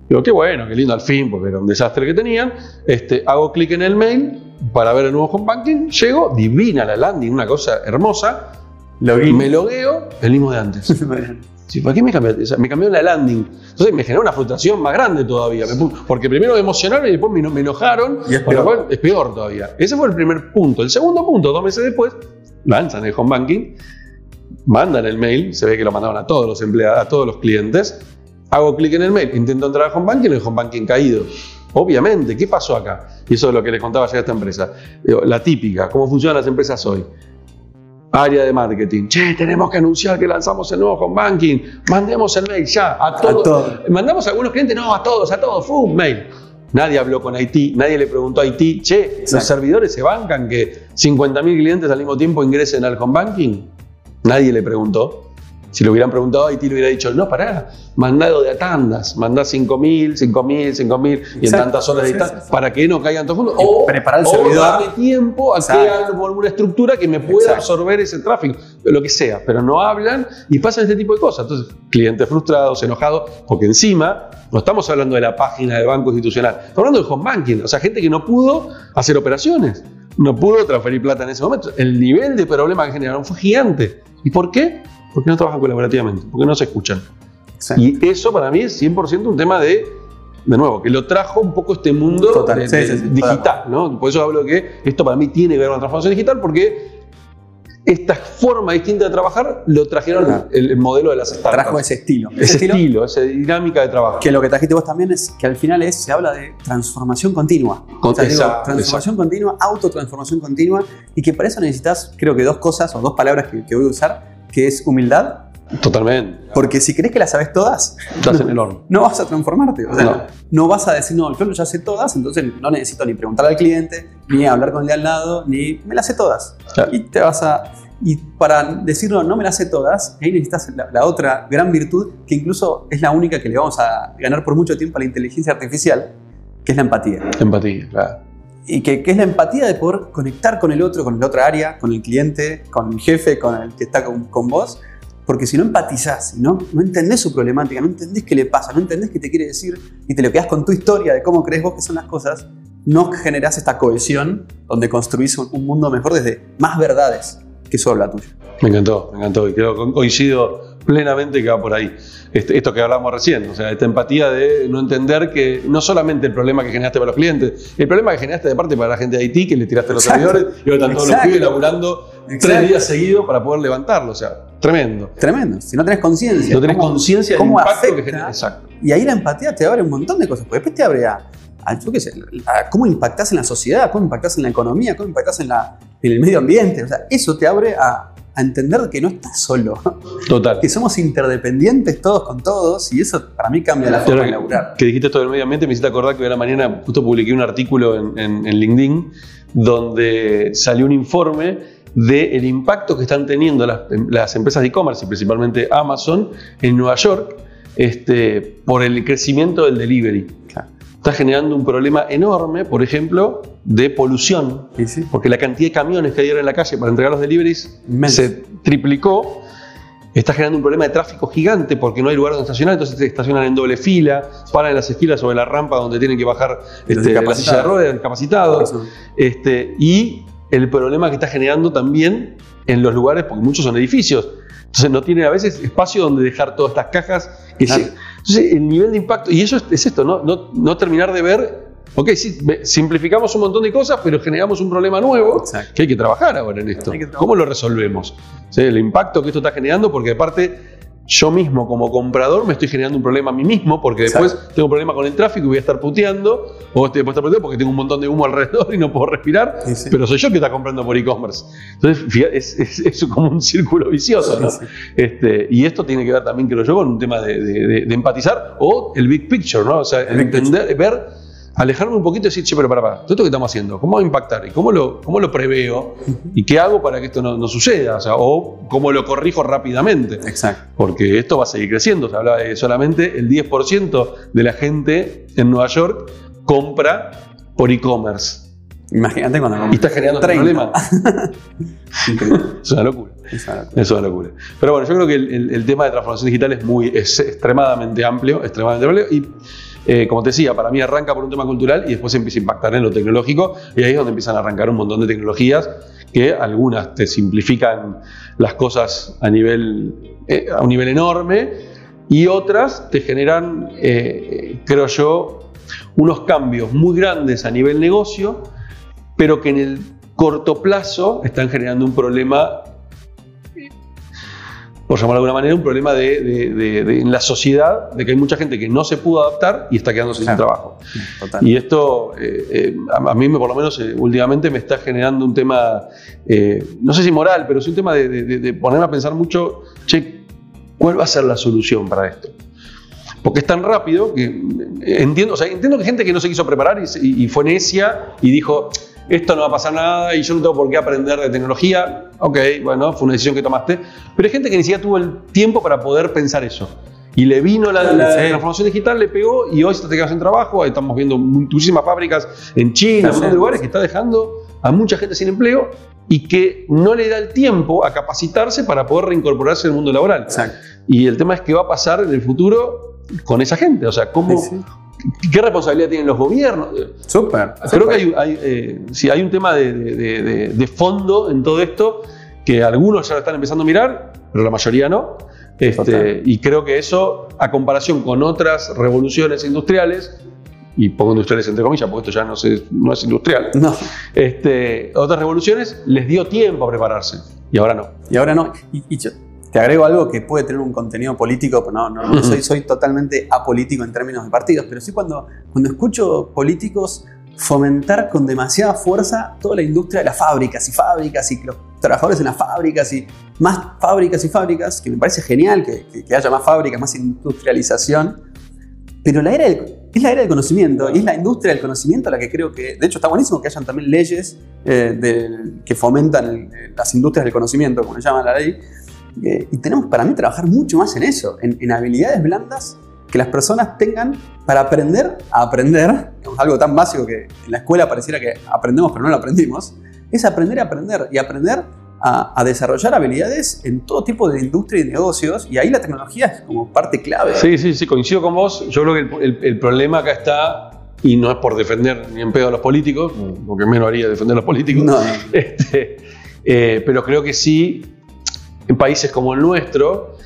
Digo, qué bueno, qué lindo al fin, porque era un desastre que tenían. Este, hago clic en el mail para ver el nuevo home banking, llego, divina la landing, una cosa hermosa, Login. me logueo, [laughs] el mismo de antes. Sí, ¿Para qué me cambió? O sea, me cambió la landing. Entonces me generó una frustración más grande todavía. Porque primero me emocionaron y después me, enojaron. Y es peor. cual es peor todavía. Ese fue el primer punto. El segundo punto, dos meses después, lanzan el home banking, mandan el mail, se ve que lo mandaron a todos los empleados, a todos los clientes. Hago clic en el mail, intento entrar al home banking, el home banking caído. Obviamente, ¿qué pasó acá? Y eso es lo que les contaba ayer a esta empresa. La típica, ¿cómo funcionan las empresas hoy? Área de marketing. Che, tenemos que anunciar que lanzamos el nuevo home banking. Mandemos el mail ya a todos. todos. Mandamos a algunos clientes, no, a todos, a todos, ¡fum! Mail. Nadie habló con IT, nadie le preguntó a IT, che, los servidores se bancan que 50.000 clientes al mismo tiempo ingresen al home banking. Nadie le preguntó. Si le hubieran preguntado a IT, le hubiera dicho, no, pará, mandado de a tandas, mandá 5.000, 5.000, 5.000 y en tantas horas de distancia sí, sí. para que no caigan todos juntos. O, preparar el o servidor. darle tiempo a que Exacto. como alguna estructura que me pueda Exacto. absorber ese tráfico, lo que sea, pero no hablan y pasan este tipo de cosas. Entonces, clientes frustrados, enojados, porque encima no estamos hablando de la página del banco institucional, estamos hablando del home banking, o sea, gente que no pudo hacer operaciones, no pudo transferir plata en ese momento. El nivel de problema que generaron fue gigante. ¿Y por qué? Porque no trabajan colaborativamente, porque no se escuchan. Exacto. Y eso para mí es 100% un tema de, de nuevo, que lo trajo un poco este mundo Total, de- sí, de- sí, sí, digital, ¿no? Por eso hablo que esto para mí tiene que ver con la transformación digital, porque esta forma distinta de trabajar lo trajeron Claro. el, el modelo de las startups. Trajo ese estilo. ese estilo, esa dinámica de trabajo. Que lo que trajiste vos también es que al final es, se habla de transformación continua. Con- O sea, digo, exacto, transformación continua, autotransformación continua, y que para eso necesitas, creo que dos cosas o dos palabras que, que voy a usar, que es humildad, Totalmente. porque si crees que las sabes todas, Estás en el horno. no vas a transformarte. O sea, No. no. vas a decir, no, yo ya sé todas, entonces no necesito ni preguntar al cliente, ni hablar con el de al lado, ni me las sé todas. Claro. Y te vas a. Y para decirlo, no me las sé todas, ahí necesitas la, la otra gran virtud, que incluso es la única que le vamos a ganar por mucho tiempo a la inteligencia artificial, que es la empatía. Empatía, claro. Y que, que es la empatía de poder conectar con el otro, con la otra área, con el cliente, con el jefe, con el que está con, vos. Porque si no empatizás, ¿no? no entendés su problemática, no entendés qué le pasa, no entendés qué te quiere decir y te lo quedás con tu historia de cómo crees vos que son las cosas, no generás esta cohesión donde construís un, un mundo mejor desde más verdades que solo la tuya. Me encantó, me encantó. Y creo coincido plenamente que va por ahí. Este- esto que hablamos recién, o sea, esta empatía de no entender que no solamente el problema que generaste para los clientes, el problema que generaste de parte para la gente de IT, que le tiraste los Exacto. servidores y ahora están todos los pibes laburando tres días seguidos para poder levantarlo. O sea, tremendo. Tremendo. Si no tenés conciencia. No tenés conciencia del impacto que afecta, genera. Exacto. Y ahí la empatía te abre un montón de cosas. Porque después te abre a, a, yo qué sé, a cómo impactás en la sociedad, cómo impactás en la economía, cómo impactás en, la, en el medio ambiente. O sea, eso te abre a, a entender que no estás solo, Total. que somos interdependientes todos con todos y eso para mí cambia la forma de laburar. que dijiste esto del medio ambiente, me hiciste acordar que hoy a la mañana justo publiqué un artículo en, en- en LinkedIn donde salió un informe del impacto que están teniendo las, las empresas de e-commerce y principalmente Amazon en Nueva York este, por el crecimiento del delivery. Claro. Está generando un problema enorme, por ejemplo, de polución, sí. porque la cantidad de camiones que hay ahora en la calle para entregar los deliveries Inmenso. se triplicó. Está generando un problema de tráfico gigante porque no hay lugar donde estacionar, entonces se estacionan en doble fila, paran en las esquilas sobre la rampa donde tienen que bajar este, la silla de ruedas, discapacitados. Este, y el problema que está generando también en los lugares, porque muchos son edificios, entonces no tienen a veces espacio donde dejar todas estas cajas. que Claro. entonces el nivel de impacto, y eso es, es esto, ¿no? No, no terminar de ver, ok, sí, simplificamos un montón de cosas, pero generamos un problema nuevo Exacto. que hay que trabajar ahora en esto. ¿Cómo lo resolvemos? ¿Sí? El impacto que esto está generando, porque aparte yo mismo como comprador me estoy generando un problema a mí mismo, porque después tengo un problema con el tráfico y voy a estar puteando, o estoy después estar puteando porque tengo un montón de humo alrededor y no puedo respirar, Sí, sí. pero soy yo que está comprando por e-commerce. Entonces, fija- es, es- es como un círculo vicioso. Este, y esto tiene que ver también, creo yo, con un tema de, de- de- de empatizar o el big picture, ¿no? O sea, El entender, ver, alejarme un poquito y decir, che, pero para, para, todo esto que estamos haciendo, ¿cómo va a impactar? ¿Y cómo lo, cómo lo preveo? ¿Y qué hago para que esto no, no suceda? O, sea, o cómo lo corrijo rápidamente. Exacto. Porque esto va a seguir creciendo. Se habla de que solamente el 10% de la gente en Nueva York compra por e-commerce. Imagínate cuando Y está generando 30. problema. [laughs] Increíble. Es una locura. Es una locura. Es una locura. Pero bueno, yo creo que el, el- el tema de transformación digital es, muy, es extremadamente amplio, extremadamente amplio. Y eh, como te decía, para mí arranca por un tema cultural y después empieza a impactar en lo tecnológico. Y ahí es donde empiezan a arrancar un montón de tecnologías que algunas te simplifican las cosas a nivel, eh, a un nivel enorme y otras te generan, eh, creo yo, unos cambios muy grandes a nivel negocio, pero que en el corto plazo están generando un problema por llamarlo de alguna manera, un problema de, de- de- de- en la sociedad, de que hay mucha gente que no se pudo adaptar y está quedándose sin trabajo. Total. Y esto, eh, eh, a, mí me- por lo menos eh, últimamente me está generando un tema, no sé si moral, pero es un tema de, ponerme a pensar mucho, che, ¿cuál va a ser la solución para esto? Porque es tan rápido que entiendo, o sea, entiendo que hay gente que no se quiso preparar y- y fue necia y dijo, esto no va a pasar nada y yo no tengo por qué aprender de tecnología. Ok, bueno, fue una decisión que tomaste. Pero hay gente que ni siquiera tuvo el tiempo para poder pensar eso. Y le vino la, la transformación digital, le pegó y hoy se te quedas sin trabajo. Estamos viendo muchísimas fábricas en China, en de lugares que está dejando a mucha gente sin empleo y que no le da el tiempo a capacitarse para poder reincorporarse al mundo laboral. Exacto. Y el tema es qué va a pasar en el futuro con esa gente. O sea, ¿cómo, Sí, sí. ¿Qué responsabilidad tienen los gobiernos? Súper. Creo que hay, hay, eh, sí, hay un tema de, de- de- de- de fondo en todo esto que algunos ya lo están empezando a mirar, pero la mayoría no. Este, y creo que eso, a comparación con otras revoluciones industriales, y pongo industriales entre comillas, porque esto ya no, se- no es industrial, No. este, otras revoluciones les dio tiempo a prepararse y ahora no. Y ahora no. Y, y yo te agrego algo que puede tener un contenido político, pero no, no, no Ujú. soy, soy totalmente apolítico en términos de partidos, pero sí cuando, cuando escucho políticos fomentar con demasiada fuerza toda la industria de las fábricas y fábricas y los trabajadores en las fábricas y más fábricas y fábricas, que me parece genial que, que- que haya más fábricas, más industrialización, pero la era del- es la era del conocimiento y es la industria del conocimiento la que creo que, de hecho está buenísimo que hayan también leyes eh, que fomentan el- las industrias del conocimiento, como le llaman la ley, eh, y tenemos para mí trabajar mucho más en eso, en, en habilidades blandas que las personas tengan para aprender a aprender, digamos, algo tan básico que en la escuela pareciera que aprendemos pero no lo aprendimos, es aprender a aprender y aprender a, a desarrollar habilidades en todo tipo de industria y negocios, y ahí la tecnología es como parte clave. Sí, sí, sí, coincido con vos. Yo creo que el, el- el problema acá está, y no es por defender ni en pedo a los políticos, porque menos haría defender a los políticos, No, [laughs] Este, eh, pero creo que sí, en países como el nuestro,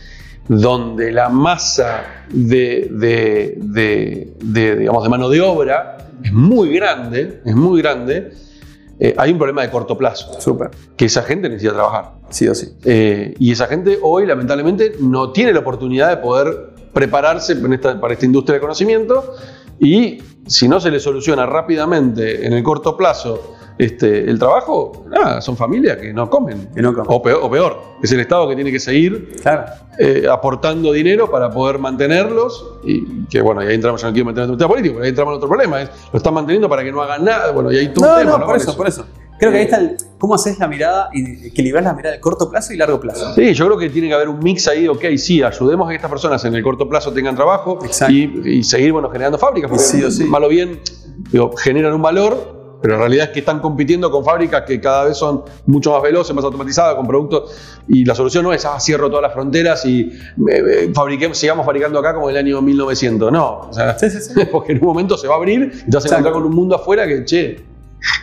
donde la masa de, de- de- de, digamos, de mano de obra es muy grande, es muy grande, eh, hay un problema de corto plazo, súper, que esa gente necesita trabajar. sí o sí. Eh, y esa gente hoy, lamentablemente, no tiene la oportunidad de poder prepararse esta- para esta industria de conocimiento y si no se le soluciona rápidamente en el corto plazo este, el trabajo, nada, son familias que no comen. Que no comen. O peor, o peor, es el Estado que tiene que seguir Claro. eh, aportando dinero para poder mantenerlos y que bueno, y ahí entramos, yo no quiero meter en el tema político, pero ahí entramos en otro problema, es, lo están manteniendo para que no hagan nada, bueno, y hay todo No, un tema, no, ¿no? por con eso, por eso. Creo que ahí está el, cómo haces la mirada y equilibrar la mirada de corto plazo y largo plazo. Sí, yo creo que tiene que haber un mix ahí de, ok, sí, ayudemos a que estas personas en el corto plazo tengan trabajo y, y seguir bueno, generando fábricas, porque Sí sí. mal o bien digo, generan un valor pero en realidad es que están compitiendo con fábricas que cada vez son mucho más veloces, más automatizadas, con productos, y la solución no es, ah, cierro todas las fronteras y eh, fabriquemos, sigamos fabricando acá como el año 1900. No, o sea, [laughs] porque en un momento se va a abrir y te vas a encontrar con un mundo afuera que, che,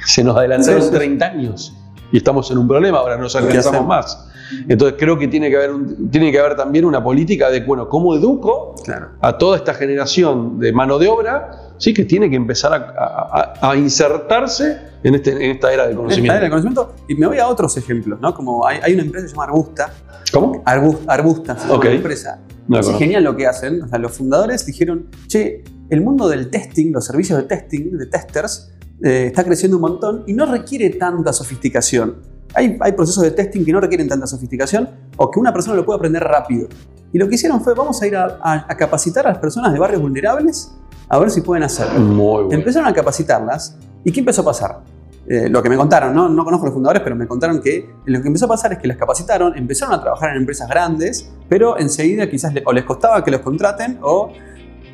se nos adelantaron 30 años y estamos en un problema, ahora no nos alcanzamos más. Entonces creo que tiene que haber, tiene que haber también una política de, bueno, ¿cómo educo a toda esta generación de mano de obra? Sí, que tiene que empezar a, insertarse en, este, en, esta era del conocimiento. Era del conocimiento. Y me voy a otros ejemplos, ¿no? Como hay, una empresa que se llama Arbusta. ¿Cómo? Arbusta, es una empresa. es genial lo que hacen. O sea, los fundadores dijeron, che, el mundo del testing, los servicios de testing, de testers, eh, está creciendo un montón y no requiere tanta sofisticación. Hay, procesos de testing que no requieren tanta sofisticación o que una persona lo puede aprender rápido. Y lo que hicieron fue, vamos a ir a, capacitar a las personas de barrios vulnerables a ver si pueden hacerlo. Muy bueno. Empezaron a capacitarlas. ¿Y qué empezó a pasar? Eh, lo que me contaron, ¿no? no conozco los fundadores, pero me contaron que lo que empezó a pasar es que las capacitaron, empezaron a trabajar en empresas grandes, pero enseguida quizás o les costaba que los contraten o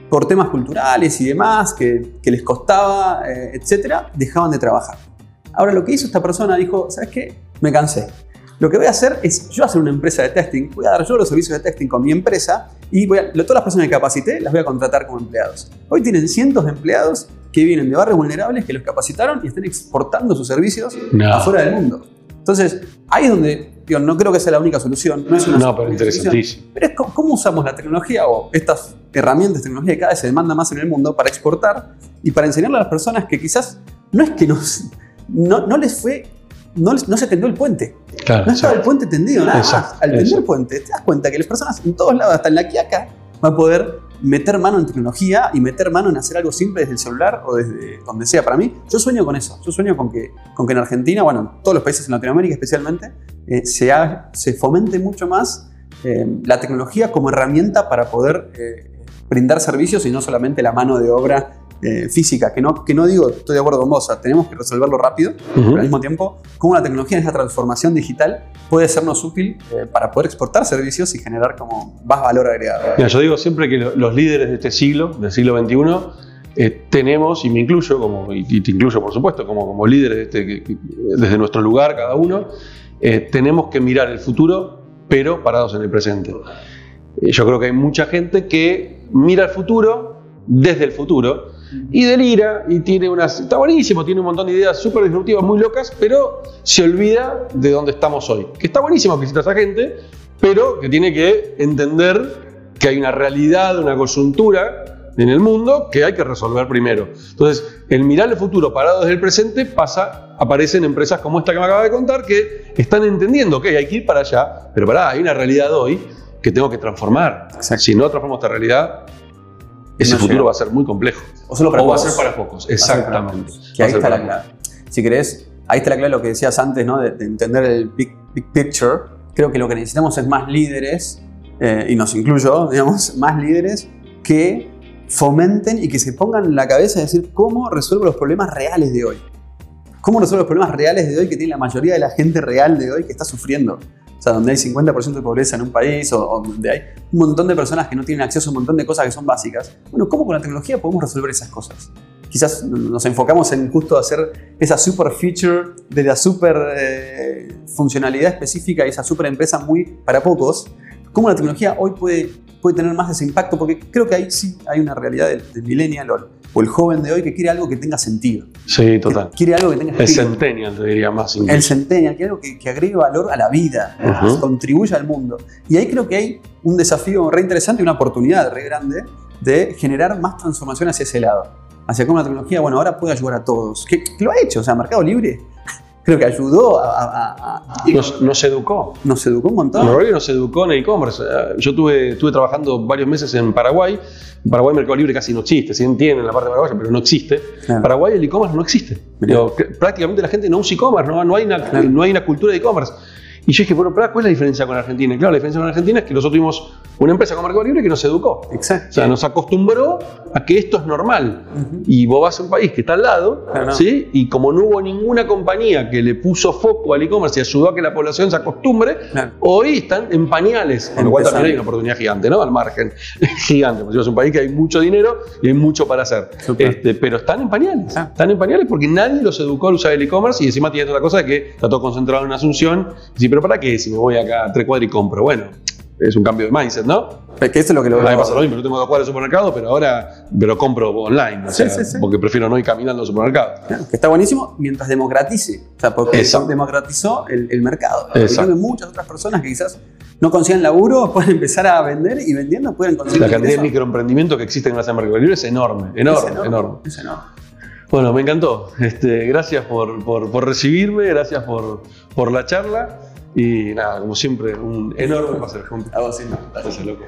por temas culturales y demás, que, les costaba, eh, etcétera, dejaban de trabajar. Ahora lo que hizo esta persona dijo, ¿sabes qué? me cansé. Lo que voy a hacer es yo hacer una empresa de testing, voy a dar yo los servicios de testing con mi empresa y voy a, todas las personas que capacité las voy a contratar como empleados. Hoy tienen cientos de empleados que vienen de barrios vulnerables, que los capacitaron y están exportando sus servicios afuera del mundo. Entonces, ahí es donde, no creo que sea la única solución, no es una No, pero interesantísimo. Pero es cómo usamos la tecnología o estas herramientas tecnología que cada vez se demanda más en el mundo para exportar y para enseñarle a las personas que quizás no es que nos, no, no les fue no, se tendió el puente. no estaba el puente tendido, nada más. Al tender el puente, te das cuenta que las personas en todos lados, hasta en la Quiaca, van a poder meter mano en tecnología y meter mano en hacer algo simple desde el celular o desde donde sea. Para mí, yo sueño con eso. Yo sueño con que, con que en Argentina, bueno, en todos los países en Latinoamérica especialmente, eh, se, se fomente mucho más eh, la tecnología como herramienta para poder eh, brindar servicios y no solamente la mano de obra eh, física, que no, que no digo, estoy de acuerdo con vos, tenemos que resolverlo rápido, pero al mismo tiempo, cómo la tecnología en esa transformación digital puede sernos útil eh, para poder exportar servicios y generar como más valor agregado. Mira, yo digo siempre que los líderes de este siglo, del siglo XXI, eh, tenemos, y me incluyo, como, y, te incluyo por supuesto, como, como líderes este, desde nuestro lugar cada uno, tenemos que mirar el futuro, pero parados en el presente. yo creo que hay mucha gente que mira el futuro desde el futuro, y delira y tiene unas. Está buenísimo, tiene un montón de ideas súper disruptivas, muy locas, pero se olvida de dónde estamos hoy. Que está buenísimo que exista esa gente, pero que tiene que entender que hay una realidad, una coyuntura en el mundo que hay que resolver primero. Entonces, el mirar el futuro parado desde el presente pasa, aparecen empresas como esta que me acaba de contar que están entendiendo que hay que ir para allá, pero pará, hay una realidad hoy que tengo que transformar. Si no transformo esta realidad, ese futuro va a ser muy complejo. O solo para va a ser para pocos, exactamente. Que ahí está la clave. Si querés, ahí está la clave lo que decías antes, ¿no? De, entender el big, picture. Creo que lo que necesitamos es más líderes, eh, y nos incluyo, [laughs] digamos, más líderes que fomenten y que se pongan en la cabeza de decir cómo resuelvo los problemas reales de hoy. ¿Cómo resuelvo los problemas reales de hoy que tiene la mayoría de la gente real de hoy que está sufriendo? O sea, donde hay 50% de pobreza en un país o, donde hay un montón de personas que no tienen acceso a un montón de cosas que son básicas. Bueno, ¿cómo con la tecnología podemos resolver esas cosas? Quizás nos enfocamos en justo hacer esa super feature de la super eh, funcionalidad específica y esa super empresa muy para pocos. ¿Cómo la tecnología hoy puede, puede tener más ese impacto? Porque creo que ahí sí hay una realidad del, del millennial o el joven de hoy que quiere algo que tenga sentido. Sí, total. quiere algo que tenga sentido. El centennial, te diría más. El centennial, quiere algo que, agregue valor a la vida, que contribuya al mundo. Y ahí creo que hay un desafío re interesante y una oportunidad re grande de generar más transformación hacia ese lado. Hacia cómo la tecnología, bueno, ahora puede ayudar a todos. ¿Qué lo ha hecho, o sea, Mercado Libre creo que ayudó a... nos, educó. Nos educó un montón. nos educó en e-commerce. Yo estuve, estuve trabajando varios meses en Paraguay. En Paraguay Mercado Libre casi no existe. Sí entienden la parte de Paraguay, pero no existe. En Paraguay el e-commerce no existe. prácticamente la gente no usa e-commerce, no, no, hay una, no hay una cultura de e-commerce. Y yo dije, bueno, ¿cuál es la diferencia con Argentina? claro, la diferencia con Argentina es que nosotros tuvimos una empresa como Mercado Libre que nos educó. Exacto. O sea, nos acostumbró a que esto es normal. Y vos vas a un país que está al lado, ¿sí? Y como no hubo ninguna compañía que le puso foco al e-commerce y ayudó a que la población se acostumbre, Claro. hoy están en pañales. Con lo cual también hay una oportunidad gigante, ¿no? Al margen. [laughs] gigante. Porque es un país que hay mucho dinero y hay mucho para hacer. Este, pero están en pañales. Ah. Están en pañales porque nadie los educó a usar el e-commerce y encima tiene otra cosa de que está todo concentrado en Asunción. Y pero ¿para qué si me voy acá a tres cuadras y compro? Bueno, es un cambio de mindset, ¿no? Que eso es lo que lo A mí me pasa lo mismo, yo tengo dos cuadras de supermercado, pero ahora pero compro online, o Sí, sea, sí, sí. porque prefiero no ir caminando al supermercado. Claro, que está buenísimo mientras democratice. O sea, porque Exacto. democratizó el, el mercado. Creo que muchas otras personas que quizás no consigan laburo [laughs] pueden empezar a vender y vendiendo pueden conseguir La cantidad de ingresos. microemprendimientos que existen gracias a Mercado Libre es enorme, Es enorme, enorme. Es enorme. Bueno, me encantó. Este, gracias por, por- por recibirme, gracias por, por la charla y nada, como siempre, un enorme placer. A vos, sí. Gracias, loco.